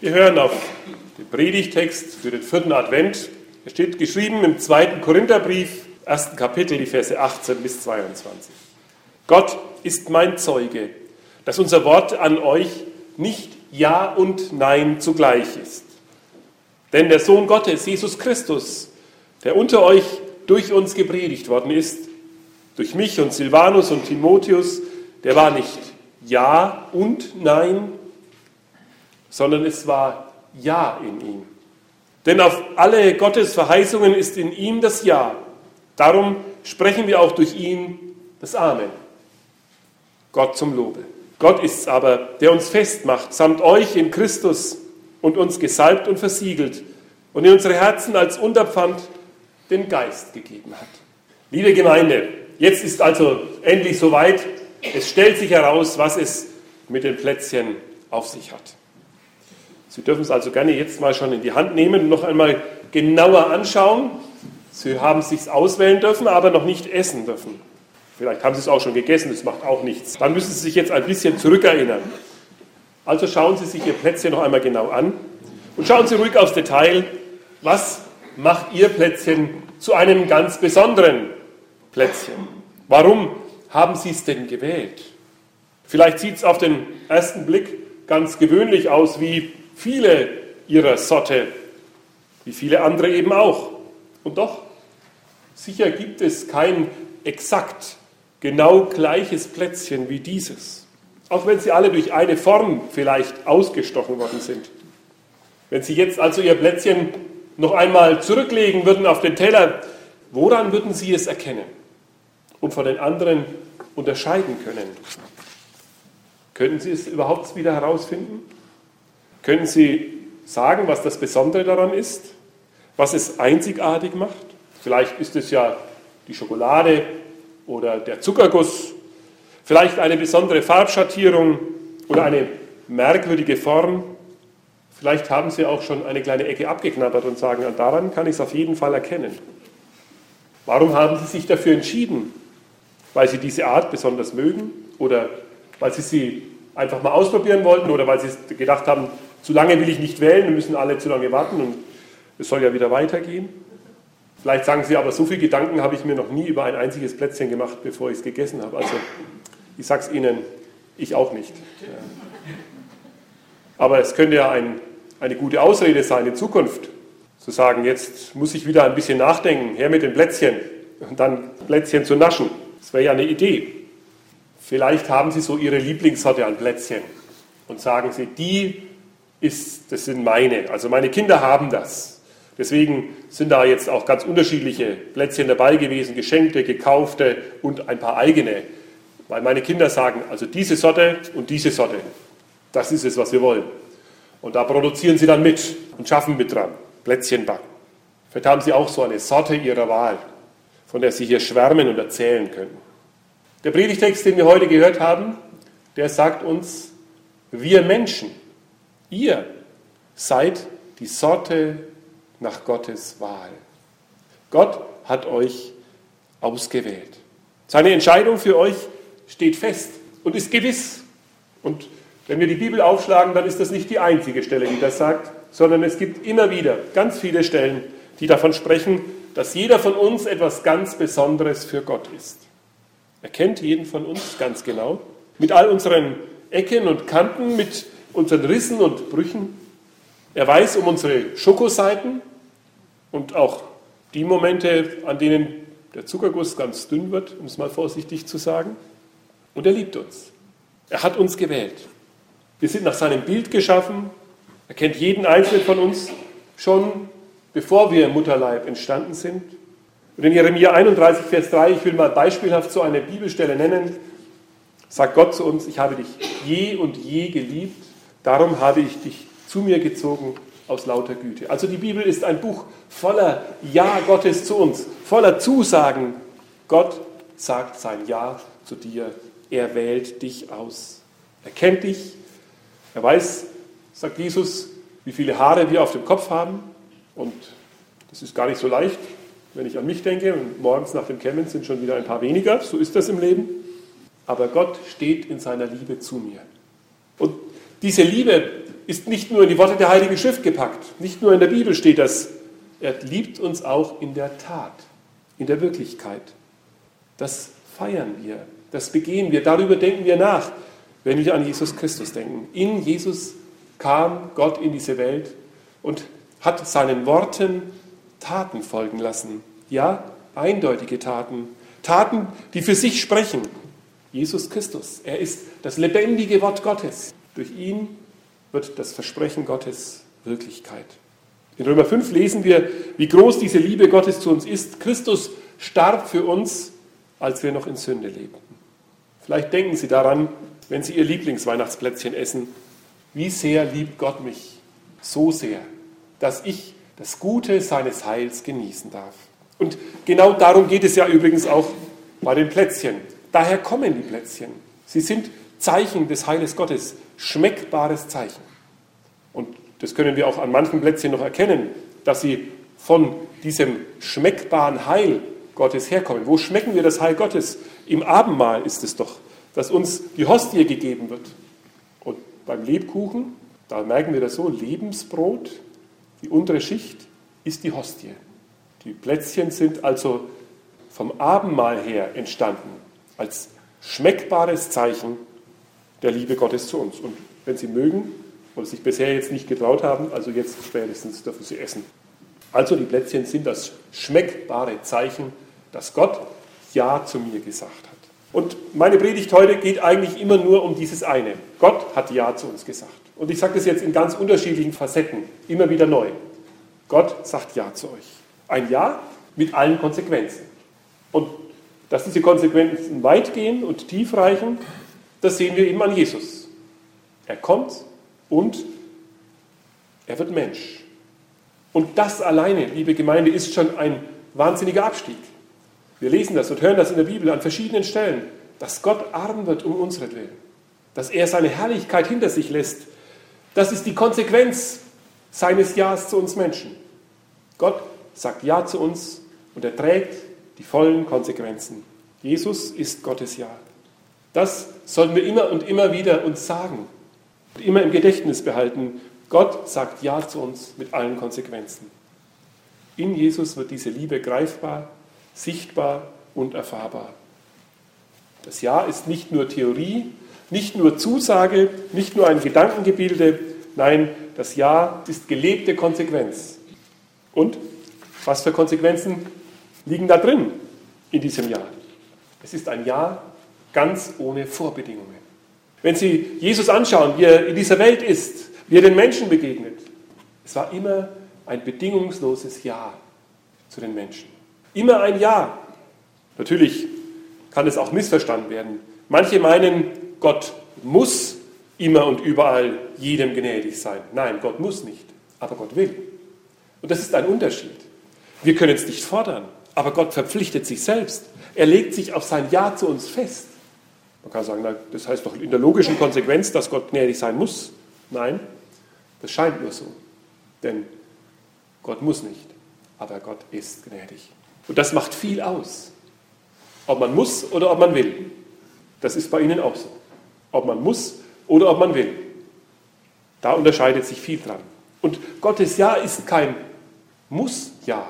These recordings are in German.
Wir hören auf den Predigtext für den vierten Advent. Er steht geschrieben im zweiten Korintherbrief, ersten Kapitel, die Verse 18 bis 22. Gott ist mein Zeuge, dass unser Wort an euch nicht Ja und Nein zugleich ist. Denn der Sohn Gottes, Jesus Christus, der unter euch durch uns gepredigt worden ist, durch mich und Silvanus und Timotheus, der war nicht Ja und Nein, sondern es war Ja in ihm. Denn auf alle Gottes Verheißungen ist in ihm das Ja. Darum sprechen wir auch durch ihn das Amen. Gott zum Lobe. Gott ist es aber, der uns festmacht, samt euch in Christus und uns gesalbt und versiegelt und in unsere Herzen als Unterpfand den Geist gegeben hat. Liebe Gemeinde, jetzt ist also endlich soweit. Es stellt sich heraus, was es mit den Plätzchen auf sich hat. Sie dürfen es also gerne jetzt mal schon in die Hand nehmen und noch einmal genauer anschauen. Sie haben es sich auswählen dürfen, aber noch nicht essen dürfen. Vielleicht haben Sie es auch schon gegessen, das macht auch nichts. Dann müssen Sie sich jetzt ein bisschen zurückerinnern. Also schauen Sie sich Ihr Plätzchen noch einmal genau an und schauen Sie ruhig aufs Detail. Was macht Ihr Plätzchen zu einem ganz besonderen Plätzchen? Warum haben Sie es denn gewählt? Vielleicht sieht es auf den ersten Blick ganz gewöhnlich aus, wie viele ihrer Sorte, wie viele andere eben auch. Und doch, sicher gibt es kein exakt genau gleiches Plätzchen wie dieses. Auch wenn sie alle durch eine Form vielleicht ausgestochen worden sind. Wenn Sie jetzt also Ihr Plätzchen noch einmal zurücklegen würden auf den Teller, woran würden Sie es erkennen und von den anderen unterscheiden können? Könnten Sie es überhaupt wieder herausfinden? Können Sie sagen, was das Besondere daran ist? Was es einzigartig macht? Vielleicht ist es ja die Schokolade oder der Zuckerguss, vielleicht eine besondere Farbschattierung oder eine merkwürdige Form. Vielleicht haben Sie auch schon eine kleine Ecke abgeknabbert und sagen, daran kann ich es auf jeden Fall erkennen. Warum haben Sie sich dafür entschieden? Weil Sie diese Art besonders mögen oder weil Sie sie einfach mal ausprobieren wollten oder weil Sie gedacht haben, zu lange will ich nicht wählen, wir müssen alle zu lange warten und es soll ja wieder weitergehen. Vielleicht sagen Sie aber, so viele Gedanken habe ich mir noch nie über ein einziges Plätzchen gemacht, bevor ich es gegessen habe. Also ich sage es Ihnen, ich auch nicht. Aber es könnte ja ein, eine gute Ausrede sein in Zukunft, zu sagen, jetzt muss ich wieder ein bisschen nachdenken, her mit den Plätzchen und dann Plätzchen zu naschen. Das wäre ja eine Idee. Vielleicht haben Sie so Ihre Lieblingssorte an Plätzchen und sagen Sie, die ist, das sind meine. Also meine Kinder haben das. Deswegen sind da jetzt auch ganz unterschiedliche Plätzchen dabei gewesen, geschenkte, gekaufte und ein paar eigene. Weil meine Kinder sagen, also diese Sorte und diese Sorte, das ist es, was wir wollen. Und da produzieren sie dann mit und schaffen mit dran. Plätzchen backen. Vielleicht haben sie auch so eine Sorte ihrer Wahl, von der sie hier schwärmen und erzählen können. Der Predigtext, den wir heute gehört haben, der sagt uns, wir Menschen, Ihr seid die Sorte nach Gottes Wahl. Gott hat euch ausgewählt. Seine Entscheidung für euch steht fest und ist gewiss. Und wenn wir die Bibel aufschlagen, dann ist das nicht die einzige Stelle, die das sagt, sondern es gibt immer wieder ganz viele Stellen, die davon sprechen, dass jeder von uns etwas ganz Besonderes für Gott ist. Er kennt jeden von uns ganz genau, mit all unseren Ecken und Kanten, mit unseren Rissen und Brüchen. Er weiß um unsere Schokoseiten und auch die Momente, an denen der Zuckerguss ganz dünn wird, um es mal vorsichtig zu sagen. Und er liebt uns. Er hat uns gewählt. Wir sind nach seinem Bild geschaffen. Er kennt jeden Einzelnen von uns schon, bevor wir im Mutterleib entstanden sind. Und in Jeremia 31, Vers 3, ich will mal beispielhaft so eine Bibelstelle nennen, sagt Gott zu uns, ich habe dich je und je geliebt Darum habe ich dich zu mir gezogen aus lauter Güte. Also die Bibel ist ein Buch voller Ja Gottes zu uns, voller Zusagen. Gott sagt sein Ja zu dir. Er wählt dich aus. Er kennt dich. Er weiß, sagt Jesus, wie viele Haare wir auf dem Kopf haben. Und das ist gar nicht so leicht, wenn ich an mich denke. Und morgens nach dem Kämmen sind schon wieder ein paar weniger. So ist das im Leben. Aber Gott steht in seiner Liebe zu mir. Diese Liebe ist nicht nur in die Worte der Heiligen Schrift gepackt, nicht nur in der Bibel steht das, er liebt uns auch in der Tat, in der Wirklichkeit. Das feiern wir, das begehen wir, darüber denken wir nach, wenn wir an Jesus Christus denken. In Jesus kam Gott in diese Welt und hat seinen Worten Taten folgen lassen. Ja, eindeutige Taten. Taten, die für sich sprechen. Jesus Christus, er ist das lebendige Wort Gottes. Durch ihn wird das Versprechen Gottes Wirklichkeit. In Römer 5 lesen wir, wie groß diese Liebe Gottes zu uns ist. Christus starb für uns, als wir noch in Sünde lebten. Vielleicht denken Sie daran, wenn Sie Ihr Lieblingsweihnachtsplätzchen essen, wie sehr liebt Gott mich so sehr, dass ich das Gute seines Heils genießen darf. Und genau darum geht es ja übrigens auch bei den Plätzchen. Daher kommen die Plätzchen. Sie sind Zeichen des Heiles Gottes, schmeckbares Zeichen. Und das können wir auch an manchen Plätzchen noch erkennen, dass sie von diesem schmeckbaren Heil Gottes herkommen. Wo schmecken wir das Heil Gottes? Im Abendmahl ist es doch, dass uns die Hostie gegeben wird. Und beim Lebkuchen, da merken wir das so, Lebensbrot, die untere Schicht ist die Hostie. Die Plätzchen sind also vom Abendmahl her entstanden, als schmeckbares Zeichen der Liebe Gottes zu uns. Und wenn Sie mögen oder sich bisher jetzt nicht getraut haben, also jetzt spätestens dürfen Sie essen. Also die Plätzchen sind das schmeckbare Zeichen, dass Gott Ja zu mir gesagt hat. Und meine Predigt heute geht eigentlich immer nur um dieses eine. Gott hat Ja zu uns gesagt. Und ich sage das jetzt in ganz unterschiedlichen Facetten, immer wieder neu. Gott sagt Ja zu euch. Ein Ja mit allen Konsequenzen. Und dass diese Konsequenzen weit gehen und tief reichen, das sehen wir eben an Jesus. Er kommt und er wird Mensch. Und das alleine, liebe Gemeinde, ist schon ein wahnsinniger Abstieg. Wir lesen das und hören das in der Bibel an verschiedenen Stellen, dass Gott arm wird um unseren dass er seine Herrlichkeit hinter sich lässt. Das ist die Konsequenz seines Ja's zu uns Menschen. Gott sagt Ja zu uns und er trägt die vollen Konsequenzen. Jesus ist Gottes Ja. Das sollen wir immer und immer wieder uns sagen und immer im Gedächtnis behalten. Gott sagt Ja zu uns mit allen Konsequenzen. In Jesus wird diese Liebe greifbar, sichtbar und erfahrbar. Das Ja ist nicht nur Theorie, nicht nur Zusage, nicht nur ein Gedankengebilde, nein, das Ja ist gelebte Konsequenz. Und was für Konsequenzen liegen da drin in diesem Ja? Es ist ein Ja ganz ohne Vorbedingungen. Wenn Sie Jesus anschauen, wie er in dieser Welt ist, wie er den Menschen begegnet, es war immer ein bedingungsloses Ja zu den Menschen. Immer ein Ja. Natürlich kann es auch missverstanden werden. Manche meinen, Gott muss immer und überall jedem gnädig sein. Nein, Gott muss nicht, aber Gott will. Und das ist ein Unterschied. Wir können es nicht fordern, aber Gott verpflichtet sich selbst. Er legt sich auf sein Ja zu uns fest. Man kann sagen, das heißt doch in der logischen Konsequenz, dass Gott gnädig sein muss. Nein, das scheint nur so. Denn Gott muss nicht, aber Gott ist gnädig. Und das macht viel aus. Ob man muss oder ob man will. Das ist bei Ihnen auch so. Ob man muss oder ob man will. Da unterscheidet sich viel dran. Und Gottes Ja ist kein Muss-Ja,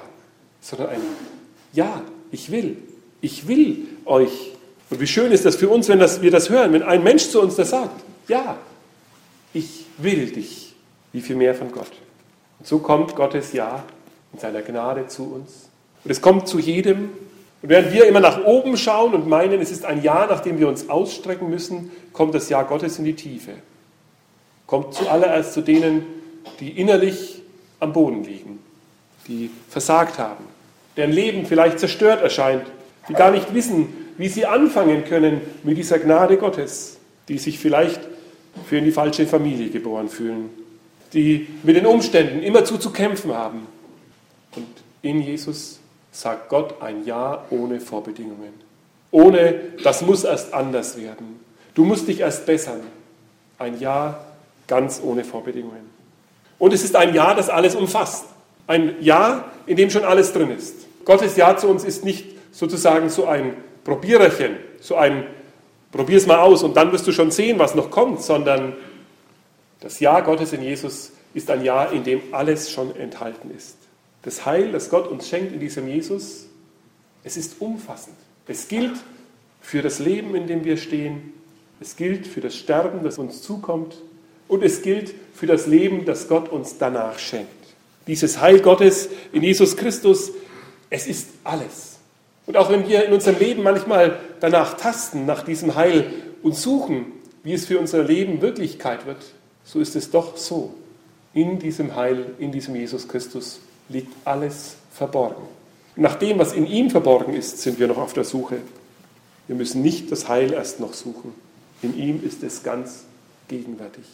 sondern ein Ja, ich will. Ich will euch. Und wie schön ist das für uns, wenn das, wir das hören, wenn ein Mensch zu uns das sagt. Ja, ich will dich. Wie viel mehr von Gott. Und so kommt Gottes Ja in seiner Gnade zu uns. Und es kommt zu jedem. Und während wir immer nach oben schauen und meinen, es ist ein Ja, nach dem wir uns ausstrecken müssen, kommt das Ja Gottes in die Tiefe. Kommt zuallererst zu denen, die innerlich am Boden liegen, die versagt haben, deren Leben vielleicht zerstört erscheint, die gar nicht wissen, wie sie anfangen können mit dieser Gnade Gottes, die sich vielleicht für in die falsche Familie geboren fühlen, die mit den Umständen immerzu zu kämpfen haben. Und in Jesus sagt Gott ein Ja ohne Vorbedingungen. Ohne, das muss erst anders werden. Du musst dich erst bessern. Ein Ja ganz ohne Vorbedingungen. Und es ist ein Ja, das alles umfasst. Ein Ja, in dem schon alles drin ist. Gottes Ja zu uns ist nicht sozusagen so ein Probiererchen, so ein Probier's mal aus und dann wirst du schon sehen, was noch kommt, sondern Das Ja Gottes in Jesus ist ein Ja, in dem alles schon enthalten ist. Das Heil, das Gott uns schenkt in diesem Jesus, es ist umfassend. Es gilt für das Leben, in dem wir stehen. Es gilt für das Sterben, das uns zukommt. Und es gilt für das Leben, das Gott uns danach schenkt. Dieses Heil Gottes in Jesus Christus, es ist alles. Und auch wenn wir in unserem Leben manchmal danach tasten, nach diesem Heil und suchen, wie es für unser Leben Wirklichkeit wird, so ist es doch so. In diesem Heil, in diesem Jesus Christus liegt alles verborgen. Nach dem, was in ihm verborgen ist, sind wir noch auf der Suche. Wir müssen nicht das Heil erst noch suchen. In ihm ist es ganz gegenwärtig.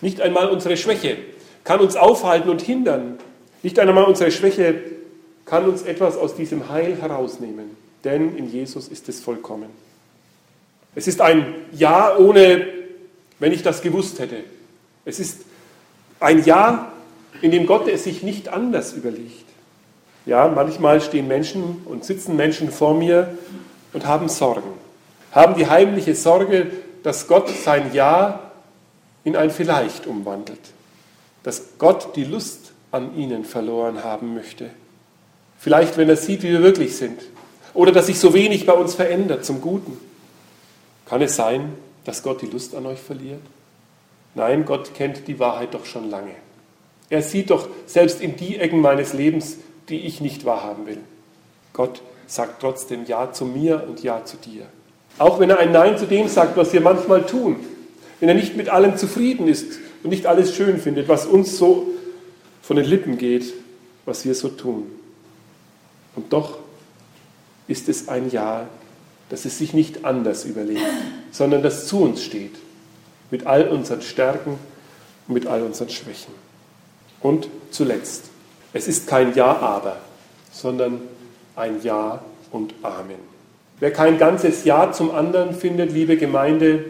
Nicht einmal unsere Schwäche kann uns aufhalten und hindern. Nicht einmal unsere Schwäche kann uns etwas aus diesem Heil herausnehmen. Denn in Jesus ist es vollkommen. Es ist ein Ja ohne, wenn ich das gewusst hätte. Es ist ein Ja, in dem Gott es sich nicht anders überlegt. Ja, manchmal stehen Menschen und sitzen Menschen vor mir und haben Sorgen. Haben die heimliche Sorge, dass Gott sein Ja in ein Vielleicht umwandelt. Dass Gott die Lust an ihnen verloren haben möchte. Vielleicht, wenn er sieht, wie wir wirklich sind. Oder dass sich so wenig bei uns verändert zum Guten. Kann es sein, dass Gott die Lust an euch verliert? Nein, Gott kennt die Wahrheit doch schon lange. Er sieht doch selbst in die Ecken meines Lebens, die ich nicht wahrhaben will. Gott sagt trotzdem Ja zu mir und Ja zu dir. Auch wenn er ein Nein zu dem sagt, was wir manchmal tun. Wenn er nicht mit allem zufrieden ist und nicht alles schön findet, was uns so von den Lippen geht, was wir so tun. Und doch ist es ein Ja, dass es sich nicht anders überlegt, sondern das zu uns steht, mit all unseren Stärken und mit all unseren Schwächen. Und zuletzt, es ist kein Ja, aber, sondern ein Ja und Amen. Wer kein ganzes Ja zum anderen findet, liebe Gemeinde,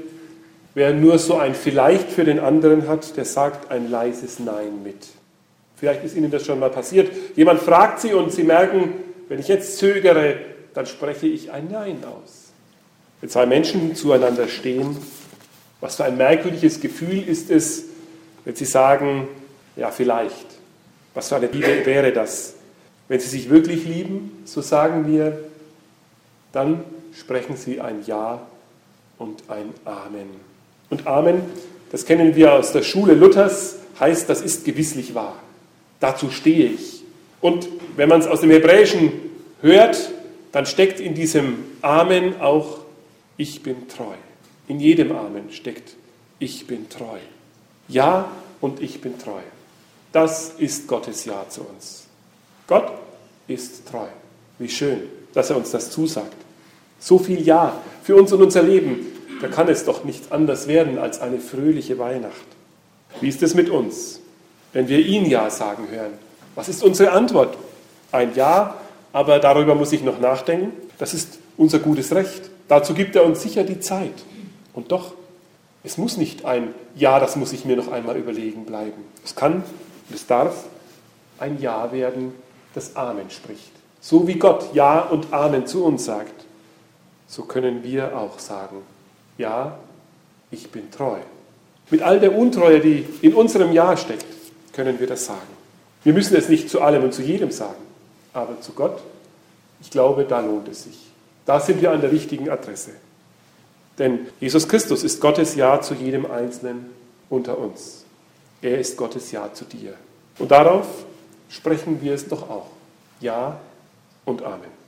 wer nur so ein Vielleicht für den anderen hat, der sagt ein leises Nein mit. Vielleicht ist Ihnen das schon mal passiert. Jemand fragt Sie und Sie merken, wenn ich jetzt zögere, dann spreche ich ein Nein aus. Wenn zwei Menschen zueinander stehen, was für ein merkwürdiges Gefühl ist es, wenn sie sagen, ja vielleicht. Was für eine Liebe wäre das? Wenn sie sich wirklich lieben, so sagen wir, dann sprechen sie ein Ja und ein Amen. Und Amen, das kennen wir aus der Schule Luthers, heißt, das ist gewisslich wahr. Dazu stehe ich. Und wenn man es aus dem Hebräischen hört, dann steckt in diesem Amen auch ich bin treu. In jedem Amen steckt ich bin treu. Ja und ich bin treu. Das ist Gottes Ja zu uns. Gott ist treu. Wie schön, dass er uns das zusagt. So viel Ja für uns und unser Leben. Da kann es doch nicht anders werden als eine fröhliche Weihnacht. Wie ist es mit uns, wenn wir ihn Ja sagen hören? Was ist unsere Antwort? Ein Ja, aber darüber muss ich noch nachdenken. Das ist unser gutes Recht. Dazu gibt er uns sicher die Zeit. Und doch, es muss nicht ein Ja, das muss ich mir noch einmal überlegen bleiben. Es kann und es darf ein Ja werden, das Amen spricht. So wie Gott Ja und Amen zu uns sagt, so können wir auch sagen, ja, ich bin treu. Mit all der Untreue, die in unserem Ja steckt, können wir das sagen. Wir müssen es nicht zu allem und zu jedem sagen, aber zu Gott, ich glaube, da lohnt es sich. Da sind wir an der richtigen Adresse. Denn Jesus Christus ist Gottes Ja zu jedem Einzelnen unter uns. Er ist Gottes Ja zu dir. Und darauf sprechen wir es doch auch. Ja und Amen.